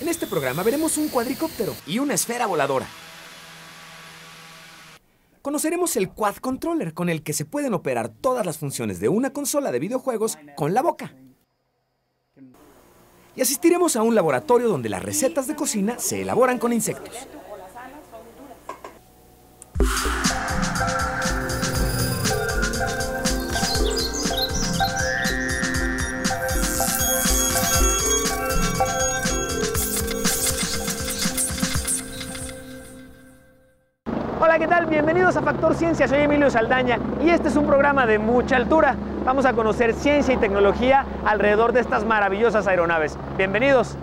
En este programa veremos un cuadricóptero y una esfera voladora. Conoceremos el Quad Controller, con el que se pueden operar todas las funciones de una consola de videojuegos con la boca. Y asistiremos a un laboratorio donde las recetas de cocina se elaboran con insectos. ¿Qué tal? Bienvenidos a Factor Ciencia, soy Emilio Saldaña y este es un programa de mucha altura. Vamos a conocer ciencia y tecnología alrededor de estas maravillosas aeronaves. Bienvenidos.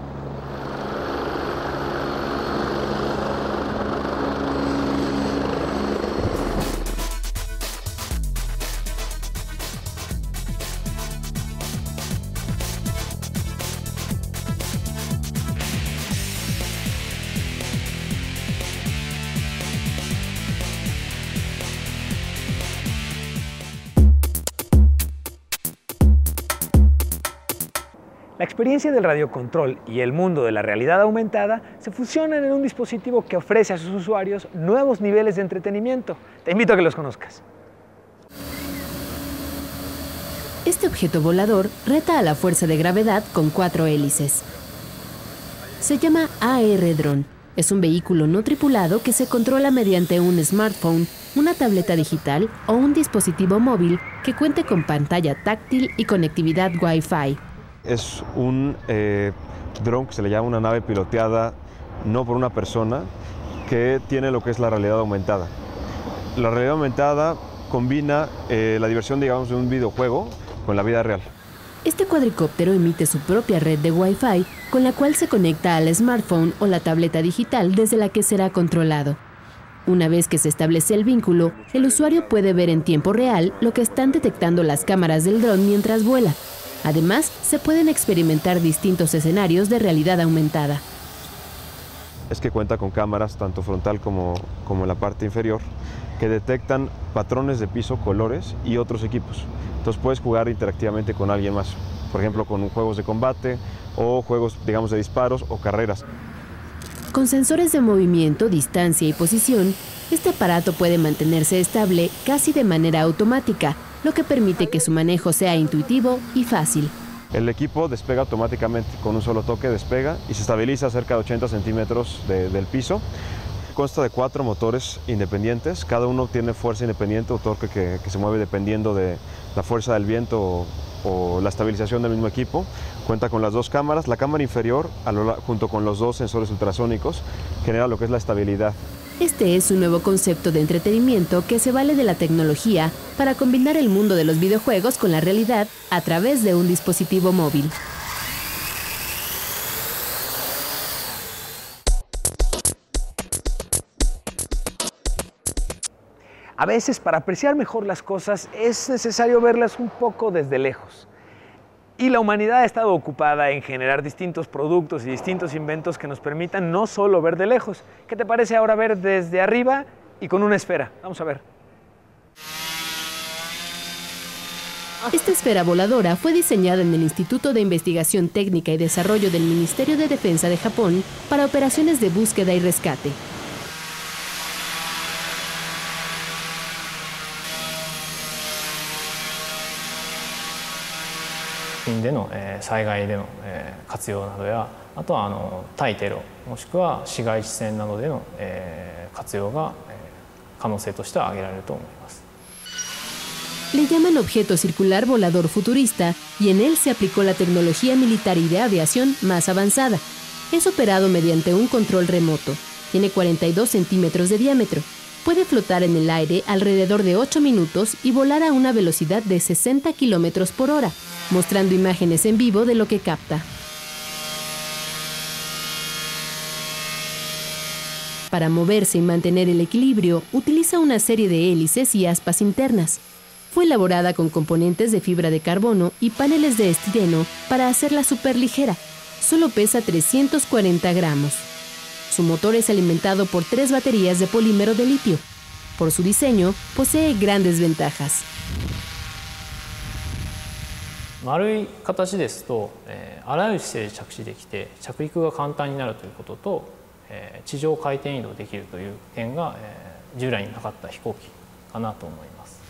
Experiencia del radiocontrol y el mundo de la realidad aumentada se fusionan en un dispositivo que ofrece a sus usuarios nuevos niveles de entretenimiento. Te invito a que los conozcas. Este objeto volador reta a la fuerza de gravedad con cuatro hélices. Se llama AR Drone. Es un vehículo no tripulado que se controla mediante un smartphone, una tableta digital o un dispositivo móvil que cuente con pantalla táctil y conectividad Wi-Fi es un eh, dron que se le llama una nave piloteada no por una persona que tiene lo que es la realidad aumentada. La realidad aumentada combina eh, la diversión, digamos, de un videojuego con la vida real. Este cuadricóptero emite su propia red de Wi-Fi con la cual se conecta al smartphone o la tableta digital desde la que será controlado. Una vez que se establece el vínculo, el usuario puede ver en tiempo real lo que están detectando las cámaras del dron mientras vuela, Además, se pueden experimentar distintos escenarios de realidad aumentada. Es que cuenta con cámaras, tanto frontal como, como en la parte inferior, que detectan patrones de piso, colores y otros equipos. Entonces puedes jugar interactivamente con alguien más, por ejemplo con juegos de combate o juegos, digamos, de disparos o carreras. Con sensores de movimiento, distancia y posición, este aparato puede mantenerse estable casi de manera automática, lo que permite que su manejo sea intuitivo y fácil. El equipo despega automáticamente, con un solo toque despega y se estabiliza cerca de 80 centímetros del piso. Consta de cuatro motores independientes, cada uno tiene fuerza independiente o torque que, se mueve dependiendo de la fuerza del viento o, la estabilización del mismo equipo. Cuenta con las dos cámaras, la cámara inferior junto con los dos sensores ultrasónicos genera lo que es la estabilidad este es un nuevo concepto de entretenimiento que se vale de la tecnología para combinar el mundo de los videojuegos con la realidad a través de un dispositivo móvil. A veces para apreciar mejor las cosas es necesario verlas un poco desde lejos. Y la humanidad ha estado ocupada en generar distintos productos y distintos inventos que nos permitan no solo ver de lejos. ¿Qué te parece ahora ver desde arriba y con una esfera? Vamos a ver. Esta esfera voladora fue diseñada en el Instituto de Investigación Técnica y Desarrollo del Ministerio de Defensa de Japón para operaciones de búsqueda y rescate. 品での、え災害での、え活用などやあとはあの対テロもしくは市街地戦などでの、え活用が、え可能性としては挙げられると思います。Le llaman objeto circular volador futurista y en él se aplicó la tecnología militar y de aviación más avanzada. Es operado mediante un control remoto. Tiene 42 centímetros de diámetro. Puede flotar en el aire alrededor de 8 minutos y volar a una velocidad de 60 kilómetros por hora mostrando imágenes en vivo de lo que capta. Para moverse y mantener el equilibrio, utiliza una serie de hélices y aspas internas. Fue elaborada con componentes de fibra de carbono y paneles de estireno para hacerla superligera. Solo pesa 340 gramos. Su motor es alimentado por tres baterías de polímero de litio. Por su diseño, posee grandes ventajas. 丸い形ですと、えー、あらゆる姿勢で着地できて着陸が簡単になるということと、えー、地上回転移動できるという点が、えー、従来になかった飛行機かなと思います。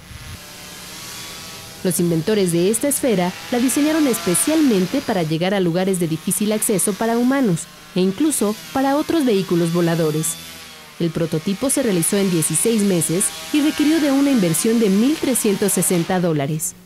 Los inventores de esta esfera la diseñaron especialmente para llegar a lugares de difícil acceso para humanos e incluso para otros vehículos voladores. El prototipo se realizó en 16 meses y requirió de una inversión de 1.360 dólares.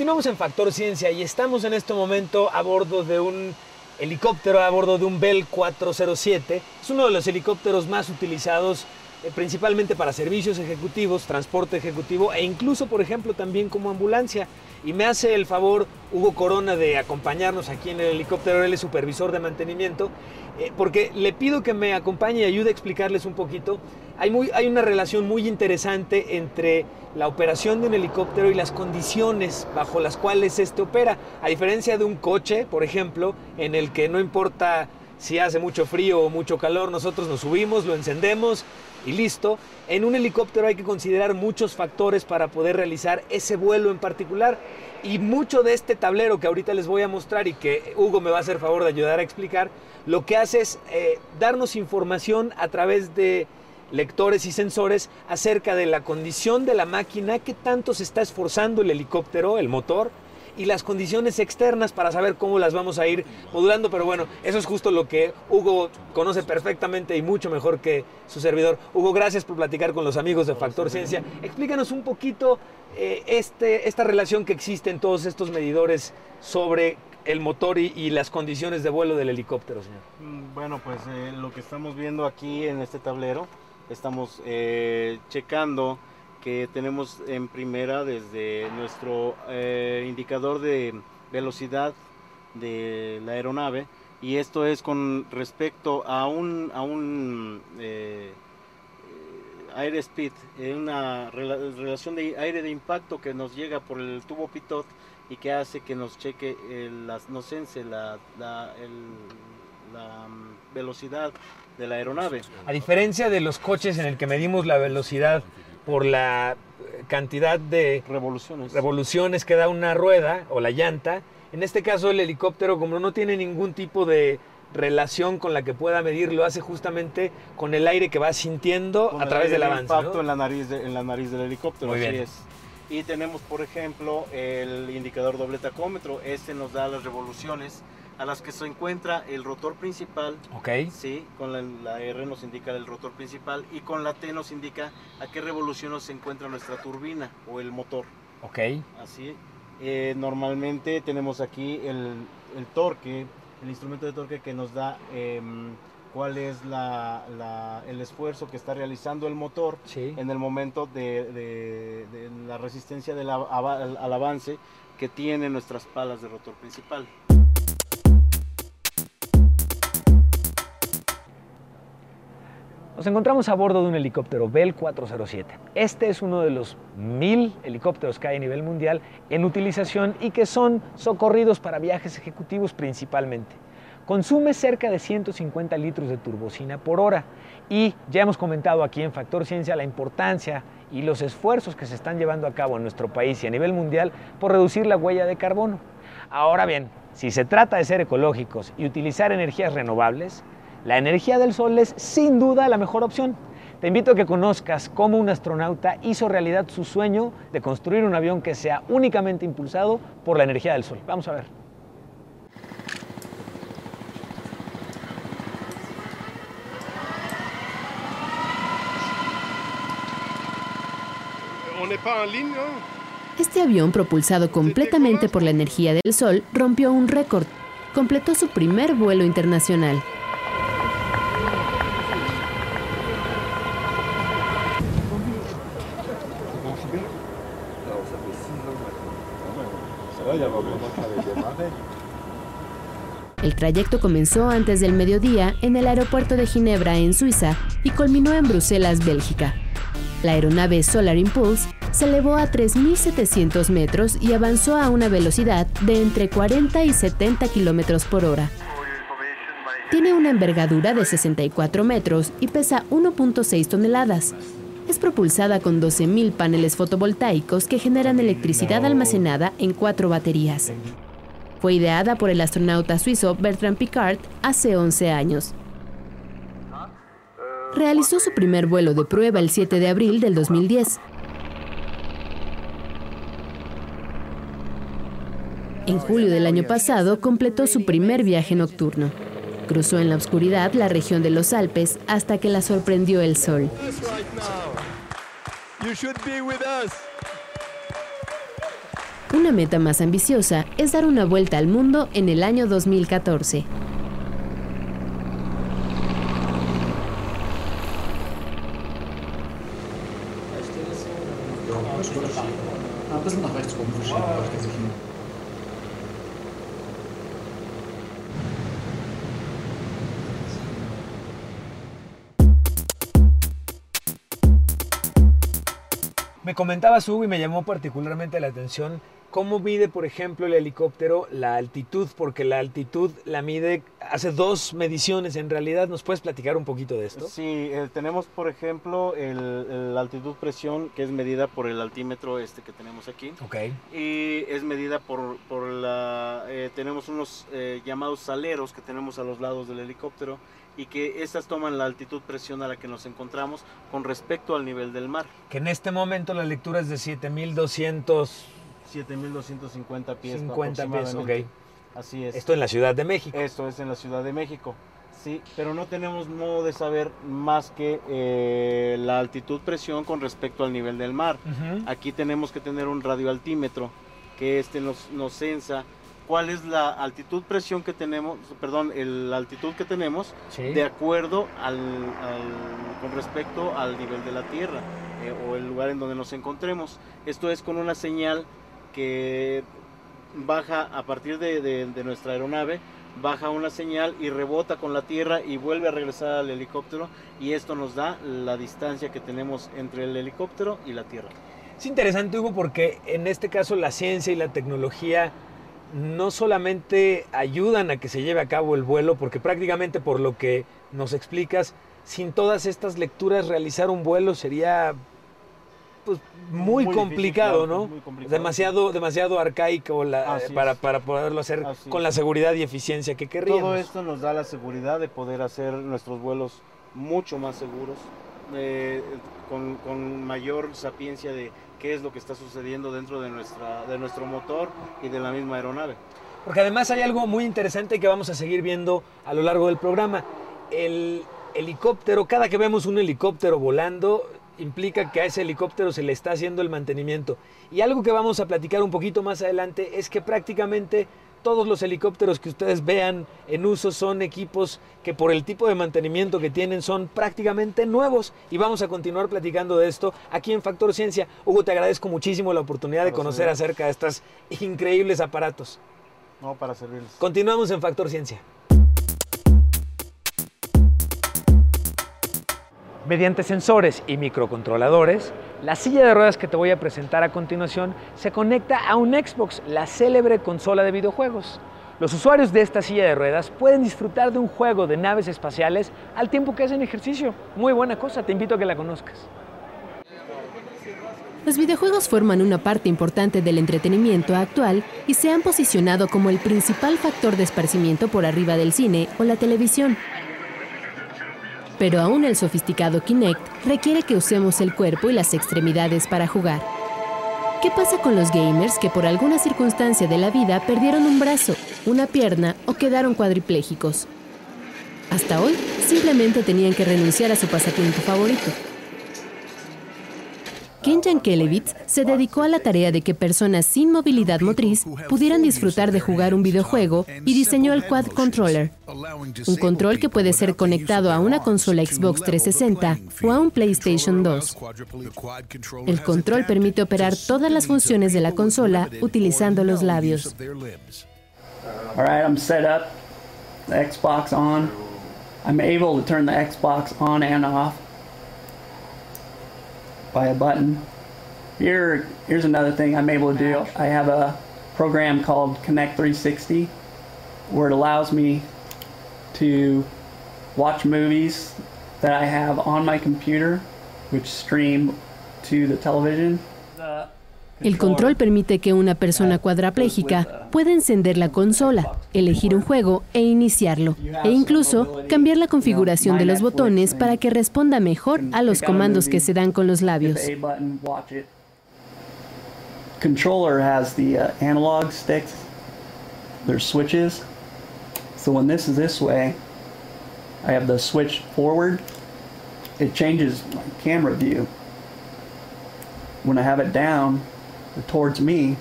Continuamos en Factor Ciencia y estamos en este momento a bordo de un helicóptero, a bordo de un Bell 407. Es uno de los helicópteros más utilizados eh, principalmente para servicios ejecutivos, transporte ejecutivo e incluso, por ejemplo, también como ambulancia. Y me hace el favor Hugo Corona de acompañarnos aquí en el helicóptero, él supervisor de mantenimiento, eh, porque le pido que me acompañe y ayude a explicarles un poquito. Hay, muy, hay una relación muy interesante entre la operación de un helicóptero y las condiciones bajo las cuales este opera. A diferencia de un coche, por ejemplo, en el que no importa si hace mucho frío o mucho calor, nosotros nos subimos, lo encendemos y listo. En un helicóptero hay que considerar muchos factores para poder realizar ese vuelo en particular y mucho de este tablero que ahorita les voy a mostrar y que Hugo me va a hacer favor de ayudar a explicar, lo que hace es eh, darnos información a través de lectores y sensores acerca de la condición de la máquina, qué tanto se está esforzando el helicóptero, el motor, y las condiciones externas para saber cómo las vamos a ir modulando. Pero bueno, eso es justo lo que Hugo conoce perfectamente y mucho mejor que su servidor. Hugo, gracias por platicar con los amigos de Factor Ciencia. Explícanos un poquito eh, este, esta relación que existe en todos estos medidores sobre el motor y, las condiciones de vuelo del helicóptero, señor. Mm, bueno, pues eh, lo que estamos viendo aquí en este tablero, estamos eh, checando que tenemos en primera desde nuestro eh, indicador de velocidad de la aeronave y esto es con respecto a un, a un eh, air speed, eh, una relación de aire de impacto que nos llega por el tubo pitot y que hace que nos cheque, las, nos sense la, la, la mm, velocidad de la aeronave. A diferencia de los coches en el que medimos la velocidad por la cantidad de revoluciones. revoluciones que da una rueda o la llanta. En este caso el helicóptero como no tiene ningún tipo de relación con la que pueda medir, lo hace justamente con el aire que va sintiendo a través del avance. impacto en, la nariz en la nariz del helicóptero, así es. Y tenemos, por ejemplo, el indicador doble tacómetro. Este nos da las revoluciones a las que se encuentra el rotor principal. Ok. Sí, con la, R nos indica el rotor principal y con la T nos indica a qué revolución se encuentra nuestra turbina o el motor. Ok. Así. Eh, normalmente tenemos aquí el, torque, el instrumento de torque que nos da em, cuál es el esfuerzo que está realizando el motor en el momento de, la resistencia al avance que tiene nuestras palas de rotor principal. Nos encontramos a bordo de un helicóptero Bell 407. Este es uno de los mil helicópteros que hay a nivel mundial en utilización y que son socorridos para viajes ejecutivos principalmente. Consume cerca de 150 litros de turbocina por hora y ya hemos comentado aquí en Factor Ciencia la importancia y los esfuerzos que se están llevando a cabo en nuestro país y a nivel mundial por reducir la huella de carbono. Ahora bien, si se trata de ser ecológicos y utilizar energías renovables, la energía del sol es sin duda la mejor opción. Te invito a que conozcas cómo un astronauta hizo realidad su sueño de construir un avión que sea únicamente impulsado por la energía del sol. Vamos a ver. Este avión, propulsado completamente por la energía del sol, rompió un récord. Completó su primer vuelo internacional. El trayecto comenzó antes del mediodía en el aeropuerto de Ginebra, en Suiza, y culminó en Bruselas, Bélgica. La aeronave Solar Impulse se elevó a 3.700 metros y avanzó a una velocidad de entre 40 y 70 kilómetros por hora. Tiene una envergadura de 64 metros y pesa 1.6 toneladas. Es propulsada con 12.000 paneles fotovoltaicos que generan electricidad almacenada en cuatro baterías. Fue ideada por el astronauta suizo Bertrand Piccard hace 11 años. Realizó su primer vuelo de prueba el 7 de abril del 2010. En julio del año pasado completó su primer viaje nocturno. Cruzó en la oscuridad la región de los Alpes hasta que la sorprendió el sol. Una meta más ambiciosa es dar una vuelta al mundo en el año 2014. Me comentaba Hugo y me llamó particularmente la atención cómo mide, por ejemplo, el helicóptero la altitud, porque la altitud la mide, hace dos mediciones en realidad. ¿Nos puedes platicar un poquito de esto? Sí, eh, tenemos, por ejemplo, la altitud presión, que es medida por el altímetro este que tenemos aquí. Ok. Y es medida por, por la... Eh, tenemos unos eh, llamados saleros que tenemos a los lados del helicóptero y que estas toman la altitud presión a la que nos encontramos con respecto al nivel del mar. Que en este momento la lectura es de 7200 7250 pies 50 pies, ok. Así es. Esto en la Ciudad de México. Esto es en la Ciudad de México. Sí, pero no tenemos modo de saber más que eh, la altitud presión con respecto al nivel del mar. Aquí tenemos que tener un radioaltímetro que este nos, nos censa cuál es la altitud presión que tenemos, perdón, la altitud que tenemos de acuerdo al, con respecto al nivel de la Tierra eh, o el lugar en donde nos encontremos. Esto es con una señal que baja a partir de, nuestra aeronave, baja una señal y rebota con la Tierra y vuelve a regresar al helicóptero y esto nos da la distancia que tenemos entre el helicóptero y la Tierra. Es interesante, Hugo, porque en este caso la ciencia y la tecnología no solamente ayudan a que se lleve a cabo el vuelo, porque prácticamente por lo que nos explicas, sin todas estas lecturas realizar un vuelo sería pues, muy, complicado, ¿no? Demasiado, demasiado arcaico para, para, poderlo hacer con la seguridad y eficiencia que querríamos. Todo esto nos da la seguridad de poder hacer nuestros vuelos mucho más seguros, eh, con, con mayor sapiencia de qué es lo que está sucediendo dentro de, nuestra, de nuestro motor y de la misma aeronave. Porque además hay algo muy interesante que vamos a seguir viendo a lo largo del programa. El helicóptero, cada que vemos un helicóptero volando, implica que a ese helicóptero se le está haciendo el mantenimiento. Y algo que vamos a platicar un poquito más adelante es que prácticamente todos los helicópteros que ustedes vean en uso son equipos que por el tipo de mantenimiento que tienen son prácticamente nuevos y vamos a continuar platicando de esto aquí en Factor Ciencia. Hugo, te agradezco muchísimo la oportunidad de conocer acerca de estos increíbles aparatos. No, para servirles. Continuamos en Factor Ciencia. Mediante sensores y microcontroladores, la silla de ruedas que te voy a presentar a continuación se conecta a un Xbox, la célebre consola de videojuegos. Los usuarios de esta silla de ruedas pueden disfrutar de un juego de naves espaciales al tiempo que hacen ejercicio. Muy buena cosa, te invito a que la conozcas. Los videojuegos forman una parte importante del entretenimiento actual y se han posicionado como el principal factor de esparcimiento por arriba del cine o la televisión. Pero aún el sofisticado Kinect requiere que usemos el cuerpo y las extremidades para jugar. ¿Qué pasa con los gamers que por alguna circunstancia de la vida perdieron un brazo, una pierna o quedaron cuadriplégicos? Hasta hoy simplemente tenían que renunciar a su pasatiempo favorito, Ken Yankelevitz se dedicó a la tarea de que personas sin movilidad motriz pudieran disfrutar de jugar un videojuego y diseñó el Quad Controller, un control que puede ser conectado a una consola Xbox 360 o a un PlayStation 2. El control permite operar todas las funciones de la consola utilizando los labios. All right, I'm set up. The Xbox on. I'm able to turn the Xbox on and off. By a button. Here, here's another thing I'm able to do. I have a program called Connect 360 where it allows me to watch movies that I have on my computer, which stream to the television. El control permite que una persona cuadraplégica pueda encender la consola, elegir un juego e iniciarlo, e incluso cambiar la configuración de los botones para que responda mejor a los comandos que se dan con los labios. Controller has the uh, analog sticks. There's switches. So when this is this way, I have the switch forward. It changes my camera view. When I have it down, towards me,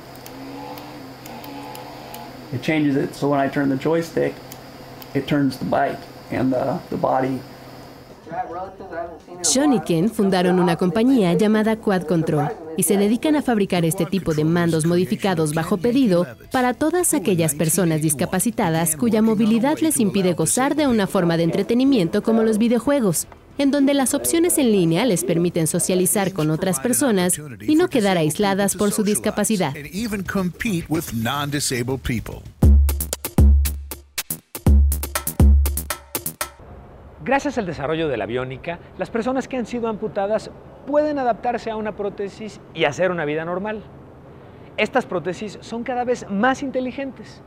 it changes it so when I turn the joystick, it turns the bike and the, the body. Sean Ken fundaron una compañía llamada Quad Control y se dedican a fabricar este tipo de mandos modificados bajo pedido para todas aquellas personas discapacitadas cuya movilidad les impide gozar de una forma de entretenimiento como los videojuegos en donde las opciones en línea les permiten socializar con otras personas y no quedar aisladas por su discapacidad. Gracias al desarrollo de la biónica, las personas que han sido amputadas pueden adaptarse a una prótesis y hacer una vida normal. Estas prótesis son cada vez más inteligentes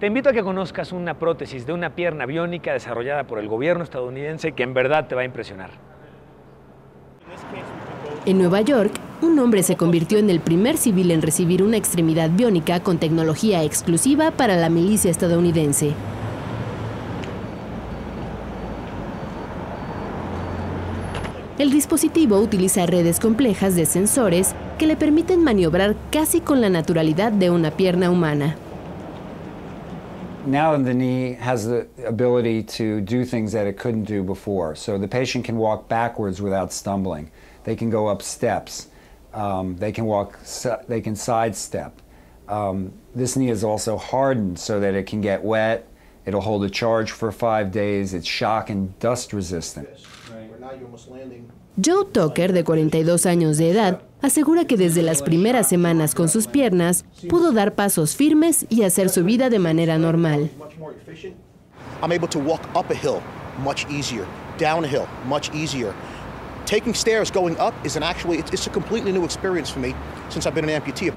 te invito a que conozcas una prótesis de una pierna biónica desarrollada por el gobierno estadounidense que en verdad te va a impresionar. En Nueva York, un hombre se convirtió en el primer civil en recibir una extremidad biónica con tecnología exclusiva para la milicia estadounidense. El dispositivo utiliza redes complejas de sensores que le permiten maniobrar casi con la naturalidad de una pierna humana. Now the knee has the ability to do things that it couldn't do before. So the patient can walk backwards without stumbling. They can go up steps. Um, they can walk. They can sidestep. Um, this knee is also hardened so that it can get wet. It'll hold a charge for five days. It's shock and dust resistant. Joe Tucker, de 42 años de edad, asegura que desde las primeras semanas con sus piernas pudo dar pasos firmes y hacer su vida de manera normal. I'm able to walk up a hill much easier, down a hill much easier. Taking stairs going up is an actually it's a completely new experience for me since I've been an amputee.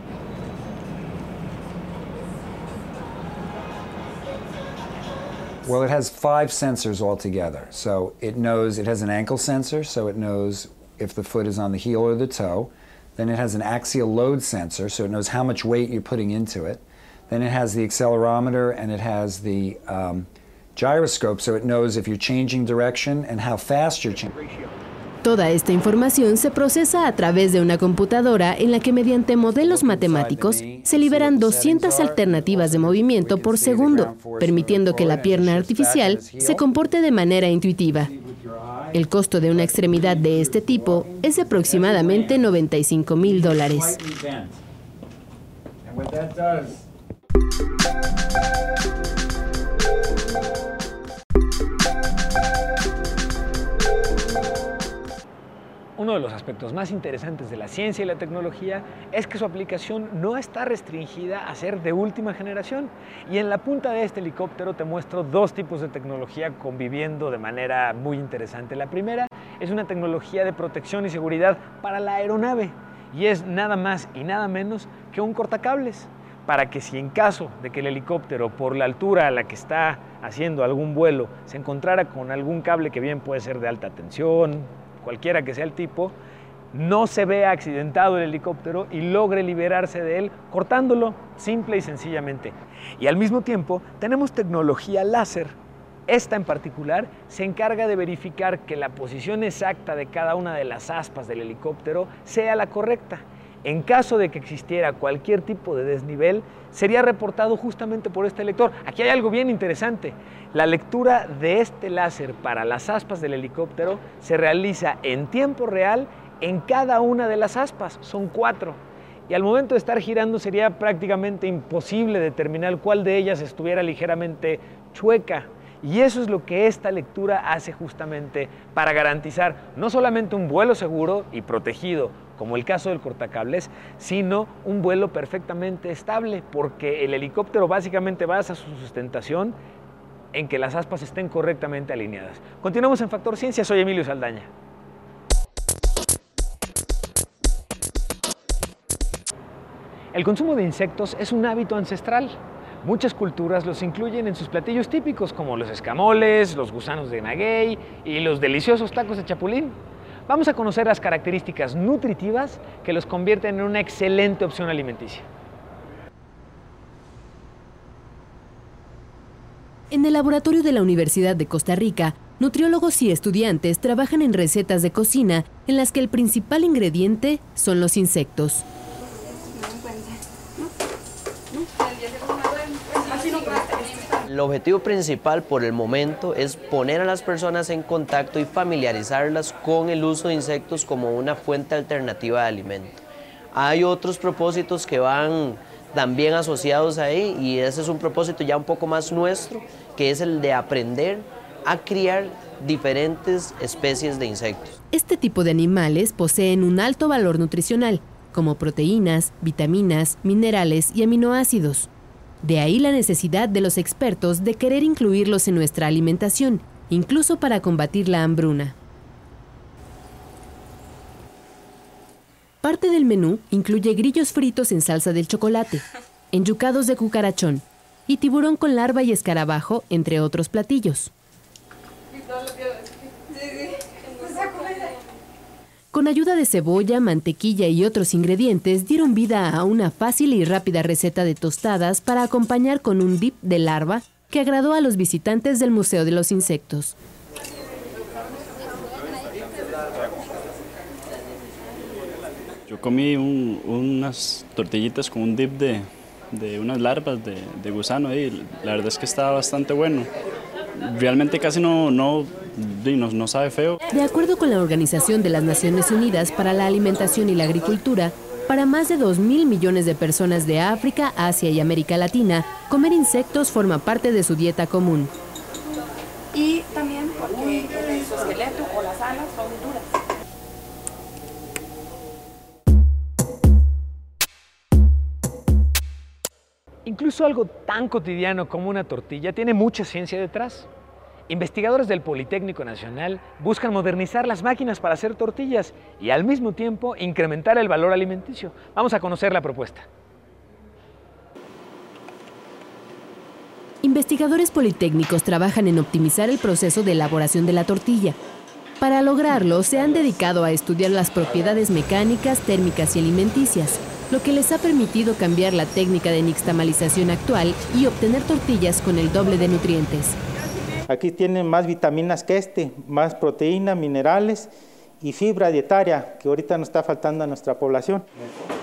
Well, it has five sensors altogether. So it knows, it has an ankle sensor, so it knows if the foot is on the heel or the toe. Then it has an axial load sensor, so it knows how much weight you're putting into it. Then it has the accelerometer and it has the um, gyroscope, so it knows if you're changing direction and how fast you're changing. Toda esta información se procesa a través de una computadora en la que mediante modelos matemáticos se liberan 200 alternativas de movimiento por segundo, permitiendo que la pierna artificial se comporte de manera intuitiva. El costo de una extremidad de este tipo es de aproximadamente 95 mil dólares. Uno de los aspectos más interesantes de la ciencia y la tecnología es que su aplicación no está restringida a ser de última generación. Y en la punta de este helicóptero te muestro dos tipos de tecnología conviviendo de manera muy interesante. La primera es una tecnología de protección y seguridad para la aeronave y es nada más y nada menos que un cortacables para que si en caso de que el helicóptero por la altura a la que está haciendo algún vuelo se encontrara con algún cable que bien puede ser de alta tensión, cualquiera que sea el tipo, no se vea accidentado el helicóptero y logre liberarse de él cortándolo simple y sencillamente. Y al mismo tiempo tenemos tecnología láser. Esta en particular se encarga de verificar que la posición exacta de cada una de las aspas del helicóptero sea la correcta. En caso de que existiera cualquier tipo de desnivel, sería reportado justamente por este lector. Aquí hay algo bien interesante. La lectura de este láser para las aspas del helicóptero se realiza en tiempo real en cada una de las aspas. Son cuatro. Y al momento de estar girando sería prácticamente imposible determinar cuál de ellas estuviera ligeramente chueca. Y eso es lo que esta lectura hace justamente para garantizar no solamente un vuelo seguro y protegido, como el caso del cortacables, sino un vuelo perfectamente estable, porque el helicóptero básicamente basa su sustentación en que las aspas estén correctamente alineadas. Continuamos en Factor Ciencia, soy Emilio Saldaña. El consumo de insectos es un hábito ancestral. Muchas culturas los incluyen en sus platillos típicos, como los escamoles, los gusanos de maguey y los deliciosos tacos de chapulín. Vamos a conocer las características nutritivas que los convierten en una excelente opción alimenticia. En el laboratorio de la Universidad de Costa Rica, nutriólogos y estudiantes trabajan en recetas de cocina en las que el principal ingrediente son los insectos. El objetivo principal por el momento es poner a las personas en contacto y familiarizarlas con el uso de insectos como una fuente alternativa de alimento. Hay otros propósitos que van también asociados ahí y ese es un propósito ya un poco más nuestro, que es el de aprender a criar diferentes especies de insectos. Este tipo de animales poseen un alto valor nutricional, como proteínas, vitaminas, minerales y aminoácidos. De ahí la necesidad de los expertos de querer incluirlos en nuestra alimentación, incluso para combatir la hambruna. Parte del menú incluye grillos fritos en salsa del chocolate, enyucados de cucarachón y tiburón con larva y escarabajo, entre otros platillos. Con ayuda de cebolla, mantequilla y otros ingredientes dieron vida a una fácil y rápida receta de tostadas para acompañar con un dip de larva que agradó a los visitantes del Museo de los Insectos. Yo comí unas tortillitas con un dip de, unas larvas de, gusano y la verdad es que estaba bastante bueno. Realmente casi no, no, no sabe feo. De acuerdo con la Organización de las Naciones Unidas para la Alimentación y la Agricultura, para más de 2 mil millones de personas de África, Asia y América Latina, comer insectos forma parte de su dieta común. Y también porque el exoesqueleto o las alas son duras. Incluso algo tan cotidiano como una tortilla tiene mucha ciencia detrás. Investigadores del Politécnico Nacional buscan modernizar las máquinas para hacer tortillas y al mismo tiempo incrementar el valor alimenticio. Vamos a conocer la propuesta. Investigadores politécnicos trabajan en optimizar el proceso de elaboración de la tortilla. Para lograrlo, se han dedicado a estudiar las propiedades mecánicas, térmicas y alimenticias, lo que les ha permitido cambiar la técnica de nixtamalización actual y obtener tortillas con el doble de nutrientes. Aquí tienen más vitaminas que este, más proteínas, minerales y fibra dietaria que ahorita nos está faltando a nuestra población.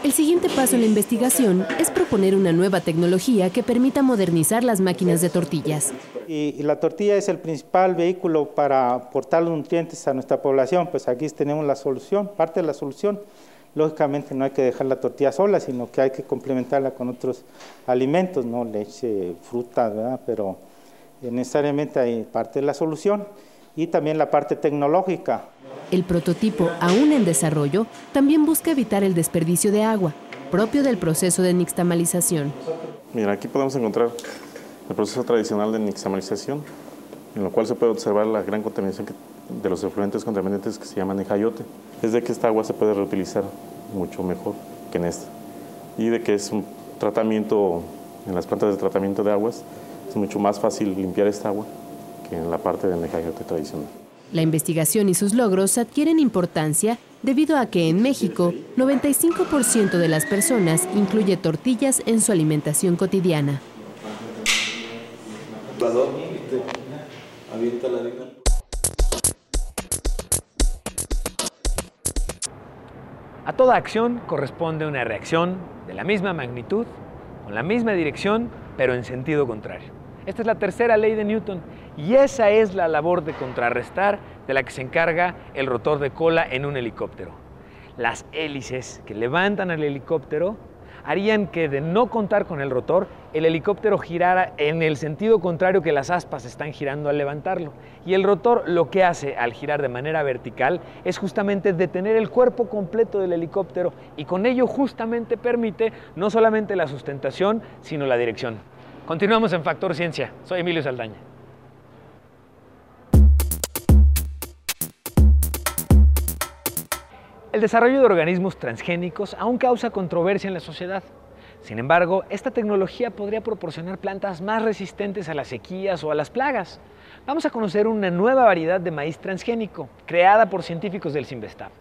El siguiente paso en la investigación es proponer una nueva tecnología que permita modernizar las máquinas de tortillas. Y, y, la tortilla es el principal vehículo para aportar los nutrientes a nuestra población, pues aquí tenemos la solución, parte de la solución lógicamente no hay que dejar la tortilla sola, sino que hay que complementarla con otros alimentos, no leche, fruta, ¿verdad? pero necesariamente hay parte de la solución y también la parte tecnológica. El prototipo, aún en desarrollo, también busca evitar el desperdicio de agua, propio del proceso de nixtamalización. Mira, aquí podemos encontrar el proceso tradicional de nixtamalización, en lo cual se puede observar la gran contaminación de los efluentes contaminantes que se llaman ejayote. Es de que esta agua se puede reutilizar mucho mejor que en esta. Y de que es un tratamiento, en las plantas de tratamiento de aguas, es mucho más fácil limpiar esta agua que en la parte del ejayote tradicional. La investigación y sus logros adquieren importancia debido a que en México 95% de las personas incluye tortillas en su alimentación cotidiana. A toda acción corresponde una reacción de la misma magnitud, con la misma dirección, pero en sentido contrario. Esta es la tercera ley de Newton y esa es la labor de contrarrestar de la que se encarga el rotor de cola en un helicóptero. Las hélices que levantan al helicóptero harían que de no contar con el rotor, el helicóptero girara en el sentido contrario que las aspas están girando al levantarlo. Y el rotor lo que hace al girar de manera vertical es justamente detener el cuerpo completo del helicóptero y con ello justamente permite no solamente la sustentación, sino la dirección. Continuamos en Factor Ciencia. Soy Emilio Saldaña. El desarrollo de organismos transgénicos aún causa controversia en la sociedad. Sin embargo, esta tecnología podría proporcionar plantas más resistentes a las sequías o a las plagas. Vamos a conocer una nueva variedad de maíz transgénico, creada por científicos del Simvestab.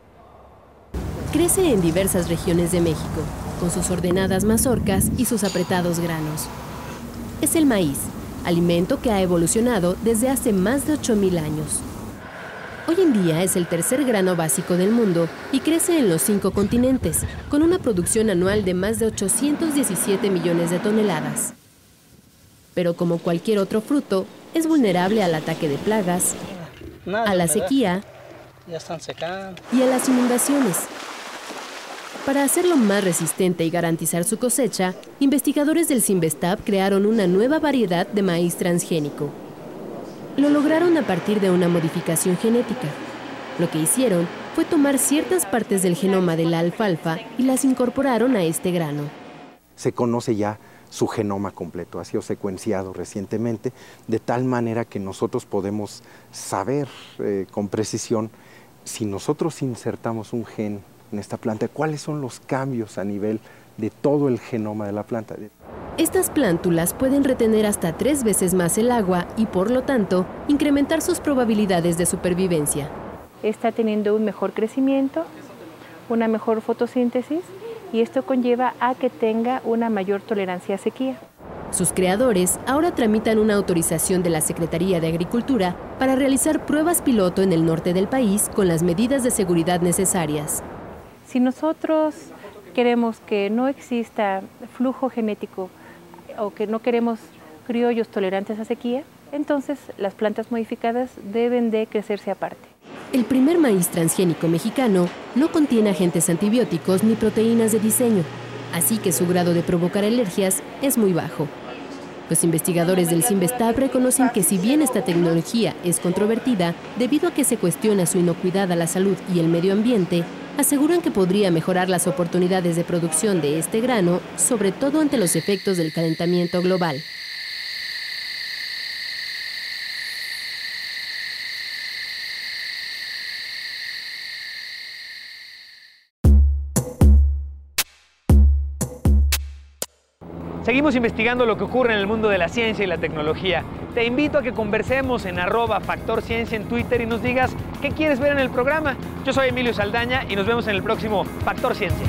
Crece en diversas regiones de México, con sus ordenadas mazorcas y sus apretados granos. Es el maíz, alimento que ha evolucionado desde hace más de 8.000 años. Hoy en día es el tercer grano básico del mundo y crece en los cinco continentes, con una producción anual de más de 817 millones de toneladas. Pero como cualquier otro fruto, es vulnerable al ataque de plagas, a la sequía y a las inundaciones. Para hacerlo más resistente y garantizar su cosecha, investigadores del Simvestab crearon una nueva variedad de maíz transgénico. Lo lograron a partir de una modificación genética. Lo que hicieron fue tomar ciertas partes del genoma de la alfalfa y las incorporaron a este grano. Se conoce ya su genoma completo, ha sido secuenciado recientemente, de tal manera que nosotros podemos saber eh, con precisión si nosotros insertamos un gen en esta planta, cuáles son los cambios a nivel de todo el genoma de la planta. Estas plántulas pueden retener hasta tres veces más el agua y por lo tanto incrementar sus probabilidades de supervivencia. Está teniendo un mejor crecimiento, una mejor fotosíntesis y esto conlleva a que tenga una mayor tolerancia a sequía. Sus creadores ahora tramitan una autorización de la Secretaría de Agricultura para realizar pruebas piloto en el norte del país con las medidas de seguridad necesarias. Si nosotros queremos que no exista flujo genético o que no queremos criollos tolerantes a sequía, entonces las plantas modificadas deben de crecerse aparte. El primer maíz transgénico mexicano no contiene agentes antibióticos ni proteínas de diseño, así que su grado de provocar alergias es muy bajo. Los investigadores del Simvestab reconocen que si bien esta tecnología es controvertida debido a que se cuestiona su inocuidad a la salud y el medio ambiente, aseguran que podría mejorar las oportunidades de producción de este grano, sobre todo ante los efectos del calentamiento global. Seguimos investigando lo que ocurre en el mundo de la ciencia y la tecnología. Te invito a que conversemos en arroba Factor Ciencia en Twitter y nos digas qué quieres ver en el programa. Yo soy Emilio Saldaña y nos vemos en el próximo Factor Ciencia.